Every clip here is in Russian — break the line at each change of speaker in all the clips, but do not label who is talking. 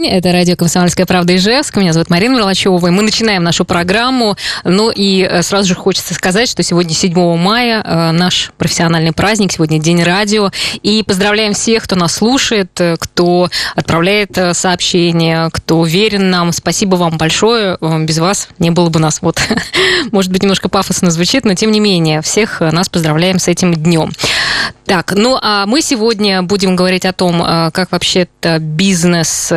Это радио «Комсомольская правда» Ижевск. Меня зовут Марина Мерлачева. И мы начинаем нашу программу. Ну и э, сразу же хочется сказать, что сегодня 7 мая, э, наш профессиональный праздник, сегодня День радио. И поздравляем всех, кто нас слушает, э, кто отправляет сообщения, кто верен нам. Спасибо вам большое. Без вас не было бы нас. Вот, может быть, немножко пафосно звучит, но тем не менее, всех нас поздравляем с этим днем. Так, ну а мы сегодня будем говорить о том, как вообще-то бизнес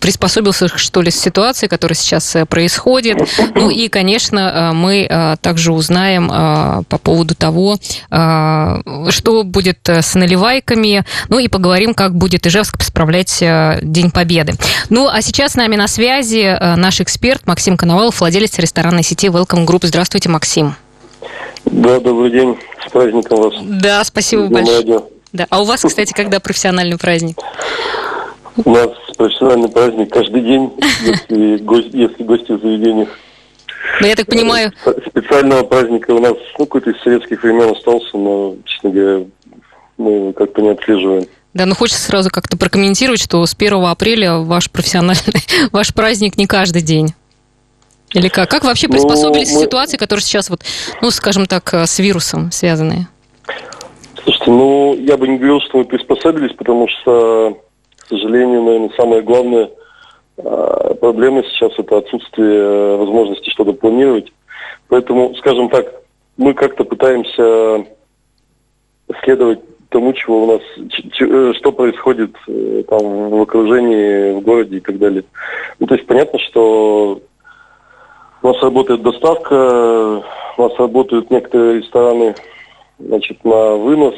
приспособился, что ли, с ситуацией, которая сейчас э, происходит. Ну и, конечно, э, мы э, также узнаем по поводу того, что будет с наливайками, ну и поговорим, как будет Ижевск справлять День Победы. Ну, а сейчас с нами на связи наш эксперт Максим Коновалов, владелец ресторанной сети Welcome Group. Здравствуйте, Максим.
Да, добрый день. С праздником вас.
Да, спасибо большое. Да. А у вас, кстати, когда профессиональный праздник?
У нас профессиональный праздник каждый день, если, гость, если гости в заведениях.
Ну, я так понимаю...
Специального праздника у нас ну, какой-то из советских времен остался, но, честно говоря, мы как-то не отслеживаем.
Да, ну хочется сразу как-то прокомментировать, что с 1 апреля ваш профессиональный, ваш праздник не каждый день. Или как? Как вообще приспособились ну, мы... к ситуации, которые сейчас, вот, ну, скажем так, с вирусом связаны?
Слушайте, ну, я бы не говорил, что мы приспособились, потому что сожалению, наверное, самая главная а, проблема сейчас это отсутствие э, возможности что-то планировать. Поэтому, скажем так, мы как-то пытаемся следовать тому, чего у нас, э, что происходит э, там в окружении, в городе и так далее. Ну, то есть понятно, что у нас работает доставка, у нас работают некоторые рестораны, значит, на вынос,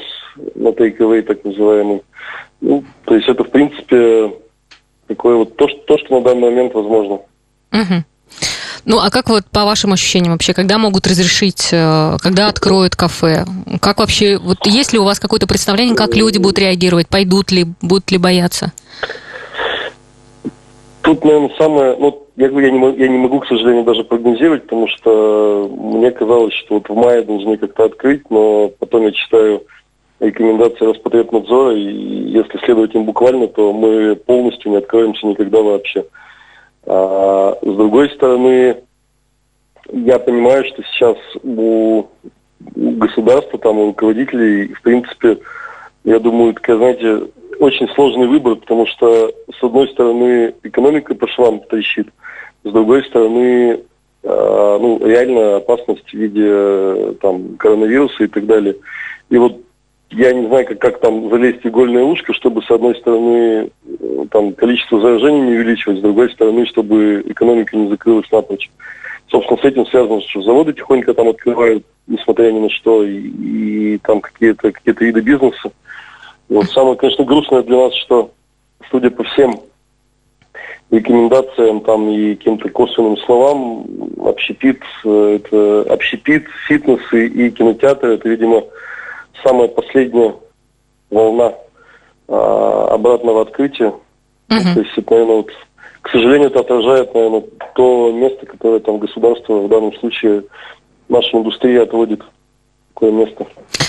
на тейковый так называемый. Ну, то есть это, в принципе, такое вот то, что, то, что на данный момент возможно.
Угу. Ну, а как вот по вашим ощущениям вообще, когда могут разрешить, э, когда откроют кафе? Как вообще, вот есть ли у вас какое-то представление, как люди будут реагировать, пойдут ли, будут ли бояться?
Тут, наверное, самое, ну, я говорю, я не, могу, я не могу, к сожалению, даже прогнозировать, потому что мне казалось, что вот в мае должны как-то открыть, но потом я читаю рекомендации Роспотребнадзора, и если следовать им буквально, то мы полностью не откроемся никогда вообще. А, с другой стороны, я понимаю, что сейчас у государства, там, у руководителей, в принципе, я думаю, такая, знаете, очень сложный выбор, потому что, с одной стороны, экономика по швам трещит, с другой стороны, э, ну, реально опасность в виде там, коронавируса и так далее. И вот я не знаю, как, как там залезть в игольное ушко, чтобы, с одной стороны, э, там, количество заражений не увеличивать, с другой стороны, чтобы экономика не закрылась напрочь. Собственно, с этим связано, что заводы тихонько там открывают, несмотря ни на что, и, и там какие-то какие виды бизнеса. И вот самое, конечно, грустное для нас, что, судя по всем рекомендациям там и каким-то косвенным словам, общепит, э, это общепит, фитнесы и кинотеатры, это, видимо, самая последняя волна а, обратного открытия. Uh-huh. То есть, это, наверное, вот, к сожалению, это отражает, наверное, то место, которое там государство в данном случае наша индустрия отводит такое место.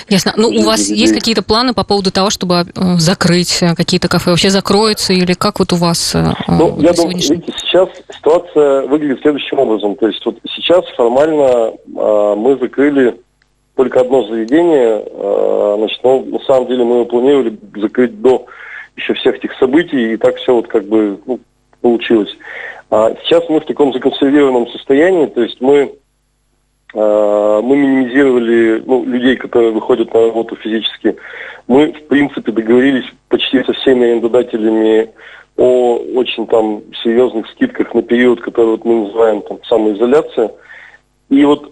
Ясно. Ну, у вас есть какие-то планы по поводу того, чтобы э, закрыть э, какие-то кафе? Вообще закроются или как вот у вас
э, Ну, я думаю, видите, сейчас ситуация выглядит следующим образом. То есть вот сейчас формально э, мы закрыли только одно заведение. Э, значит, ну, на самом деле мы его планировали закрыть до еще всех этих событий, и так все вот как бы ну, получилось. А сейчас мы в таком законсервированном состоянии, то есть мы, мы минимизировали ну, людей, которые выходят на работу физически. Мы, в принципе, договорились почти со всеми арендодателями о очень там серьезных скидках на период, который вот мы называем там самоизоляция. И вот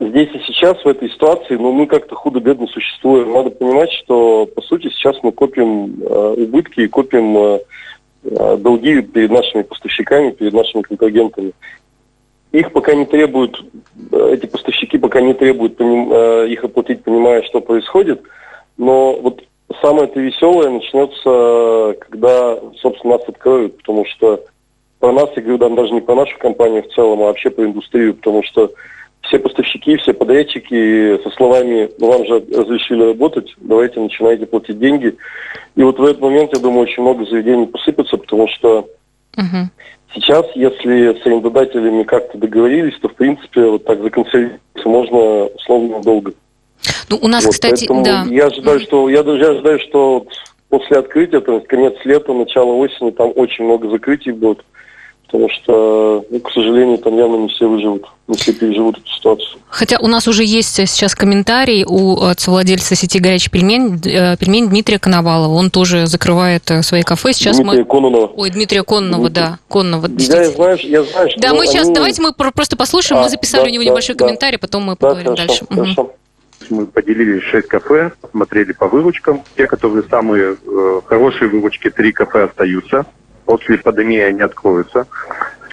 здесь и сейчас, в этой ситуации, ну, мы как-то худо-бедно существуем. Надо понимать, что, по сути, сейчас мы копим э, убытки и копим э, э, долги перед нашими поставщиками, перед нашими контрагентами. Их пока не требуют, э, эти поставщики пока не требуют поним, э, их оплатить, понимая, что происходит. Но вот самое-то веселое начнется, когда, собственно, нас откроют, потому что про нас, я говорю, даже не про нашу компанию в целом, а вообще про индустрию, потому что все поставщики, все подрядчики со словами «ну вам же разрешили работать, давайте начинайте платить деньги». И вот в этот момент, я думаю, очень много заведений посыпется, потому что Угу. Сейчас, если с арендодателями как-то договорились, то, в принципе, вот так законсервироваться можно условно долго.
Ну, у нас, вот, кстати, да.
Я ожидаю, что, я, я ожидаю, что после открытия, то есть конец лета, начало осени, там очень много закрытий будет потому что, ну, к сожалению, там явно не все выживут, не все переживут эту ситуацию.
Хотя у нас уже есть сейчас комментарий у совладельца сети «Горячий пельмень», э, пельмень Дмитрия Коновалова. Он тоже закрывает э, свои кафе. Сейчас
Дмитрия мы... Кононова.
Ой, Дмитрия Кононова, Дмитрий. да. Кононова,
я, знаю, я знаю, что
Да, мы сейчас, давайте мы просто послушаем. А, мы записали да, у него да, небольшой да. комментарий, потом мы да, поговорим
хорошо,
дальше.
Хорошо.
Угу. Мы поделили 6 кафе, смотрели по выручкам. Те, которые самые э, хорошие выручки, три кафе остаются. После пандемии они откроются.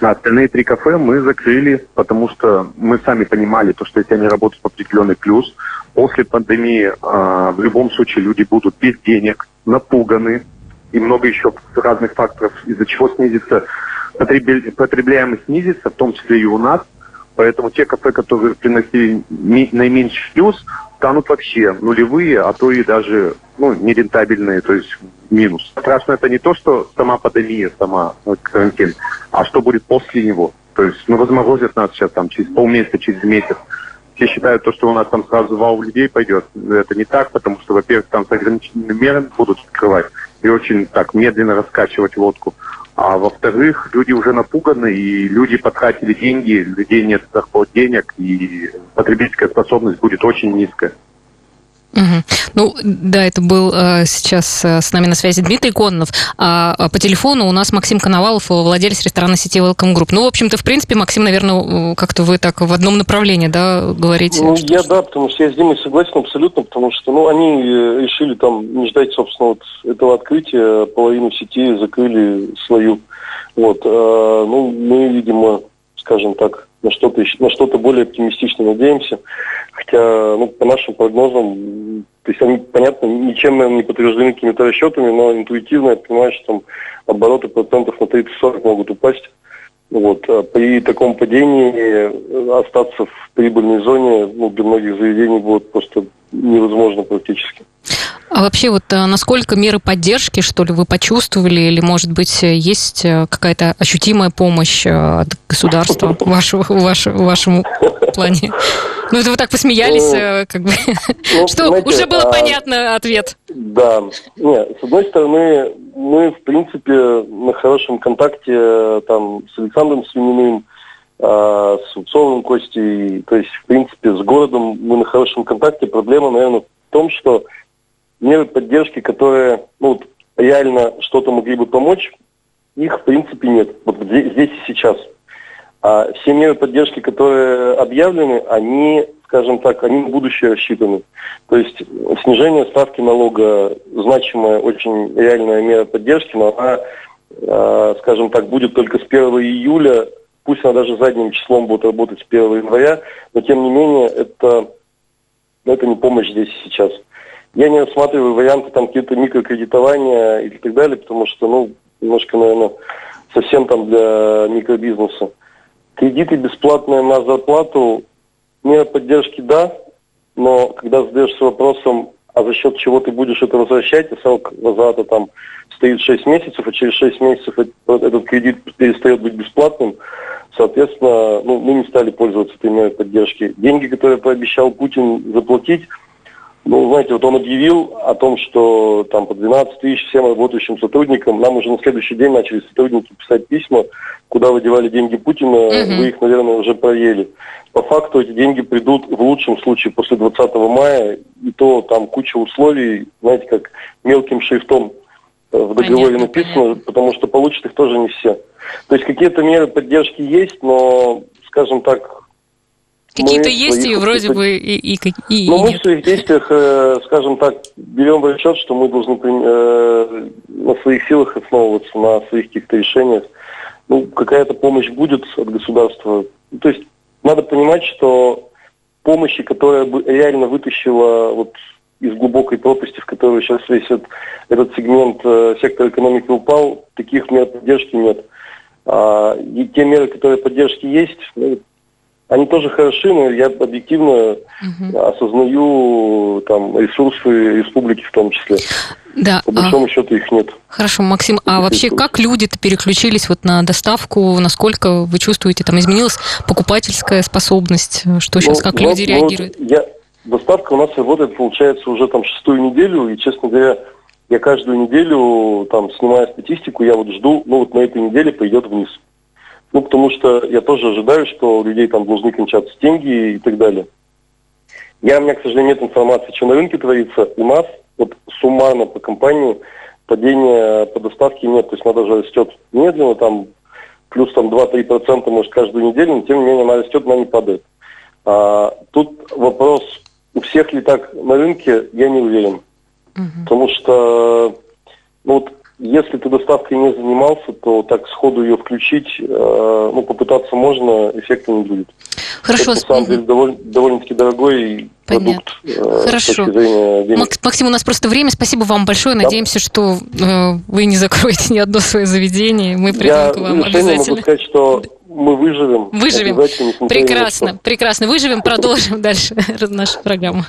А остальные три кафе мы закрыли, потому что мы сами понимали, то, что если они работают в определенный плюс, после пандемии э, в любом случае люди будут без денег, напуганы, и много еще разных факторов, из-за чего снизится потребляемость снизится, в том числе и у нас. Поэтому те кафе, которые приносили наименьший плюс, станут вообще нулевые, а то и даже ну, нерентабельные, то есть минус. Страшно это не то, что сама пандемия, сама вот, карантин, а что будет после него. То есть, ну, разморозят нас сейчас там через полмесяца, через месяц. Все считают то, что у нас там сразу вау людей пойдет. Это не так, потому что, во-первых, там с ограниченными мерами будут открывать и очень так медленно раскачивать лодку. А во-вторых, люди уже напуганы, и люди потратили деньги, людей нет доход денег, и потребительская способность будет очень низкая.
Угу. Ну, да, это был э, сейчас э, с нами на связи Дмитрий Кононов, а, а по телефону у нас Максим Коновалов, владелец ресторана сети Welcome Group. Ну, в общем-то, в принципе, Максим, наверное, как-то вы так в одном направлении, да, говорите?
Ну, я, да, потому что я с Димой согласен абсолютно, потому что, ну, они э, решили там не ждать, собственно, вот этого открытия, половину сети закрыли свою. Вот, э, ну, мы, видимо, скажем так, на что-то на что-то более оптимистично надеемся. Хотя, ну, по нашим прогнозам, то есть они, понятно, ничем, наверное, не подтверждены какими-то расчетами, но интуитивно я понимаю, что там обороты процентов на 30-40 могут упасть. Вот. А при таком падении остаться в прибыльной зоне ну, для многих заведений будет просто невозможно практически.
А вообще вот э, насколько меры поддержки, что ли, вы почувствовали, или, может быть, есть э, какая-то ощутимая помощь э, от государства вашего, вашему, вашему плане? Ну, это вы так посмеялись, ну, как бы, ну, что уже было а, понятно ответ.
Да. Нет, с одной стороны, мы, в принципе, на хорошем контакте там с Александром Свининым, а, с Уцовым Костей, то есть, в принципе, с городом мы на хорошем контакте. Проблема, наверное, в том, что меры поддержки, которые ну, реально что-то могли бы помочь, их в принципе нет. Вот здесь, и сейчас. А все меры поддержки, которые объявлены, они, скажем так, они на будущее рассчитаны. То есть снижение ставки налога значимая, очень реальная мера поддержки, но она, э, скажем так, будет только с 1 июля, пусть она даже задним числом будет работать с 1 января, но тем не менее это, это не помощь здесь и сейчас. Я не рассматриваю варианты там какие-то микрокредитования и так далее, потому что, ну, немножко, наверное, совсем там для микробизнеса. Кредиты бесплатные на зарплату, мера поддержки да, но когда задаешься вопросом, а за счет чего ты будешь это возвращать, и срок возврата там стоит 6 месяцев, а через 6 месяцев этот кредит перестает быть бесплатным, соответственно, ну, мы не стали пользоваться этой мерой поддержки. Деньги, которые пообещал Путин заплатить, ну, знаете, вот он объявил о том, что там по 12 тысяч всем работающим сотрудникам, нам уже на следующий день начали сотрудники писать письма, куда выдевали деньги Путина, угу. вы их, наверное, уже проели. По факту эти деньги придут в лучшем случае после 20 мая, и то там куча условий, знаете, как мелким шрифтом в договоре понятно, написано, понятно. потому что получат их тоже не все. То есть какие-то меры поддержки есть, но, скажем так,
Какие-то есть и вроде бы и, и, и,
Но мы в своих действиях, э, скажем так, берем в расчет, что мы должны э, на своих силах основываться, на своих каких-то решениях. Ну, какая-то помощь будет от государства. То есть надо понимать, что помощи, которая бы реально вытащила вот из глубокой пропасти, в которую сейчас весь этот, этот сегмент э, сектора экономики упал, таких мер поддержки нет. А, и те меры, которые поддержки есть, ну, они тоже хороши, но я объективно угу. осознаю там ресурсы республики в том числе.
Да.
По большому а... счету их нет.
Хорошо, Максим, а вообще как люди-то переключились вот на доставку? Насколько вы чувствуете, там изменилась покупательская способность? Что сейчас, ну, как ну, люди ну, реагируют?
Я, доставка у нас работает, получается, уже там шестую неделю, и, честно говоря, я каждую неделю, там, снимая статистику, я вот жду, ну, вот на этой неделе пойдет вниз. Ну, потому что я тоже ожидаю, что у людей там должны кончаться деньги и так далее. Я, у меня, к сожалению, нет информации, что на рынке творится. У нас вот суммарно по компании падения по доставке нет. То есть она даже растет медленно, там плюс там 2-3% может каждую неделю, но тем не менее она растет, она не падает. А, тут вопрос, у всех ли так на рынке, я не уверен. Угу. Потому что ну, вот если ты доставкой не занимался, то так сходу ее включить, э, ну, попытаться можно, эффекта не будет.
Хорошо.
Это, на самом деле, довольно, довольно-таки дорогой Понятно. продукт.
Э, Хорошо. С Максим, у нас просто время. Спасибо вам большое. Да. Надеемся, что э, вы не закроете ни одно свое заведение. Мы придем Я к вам обязательно.
могу сказать, что мы выживем.
Выживем. Прекрасно, прекрасно. Выживем, продолжим дальше нашу программу.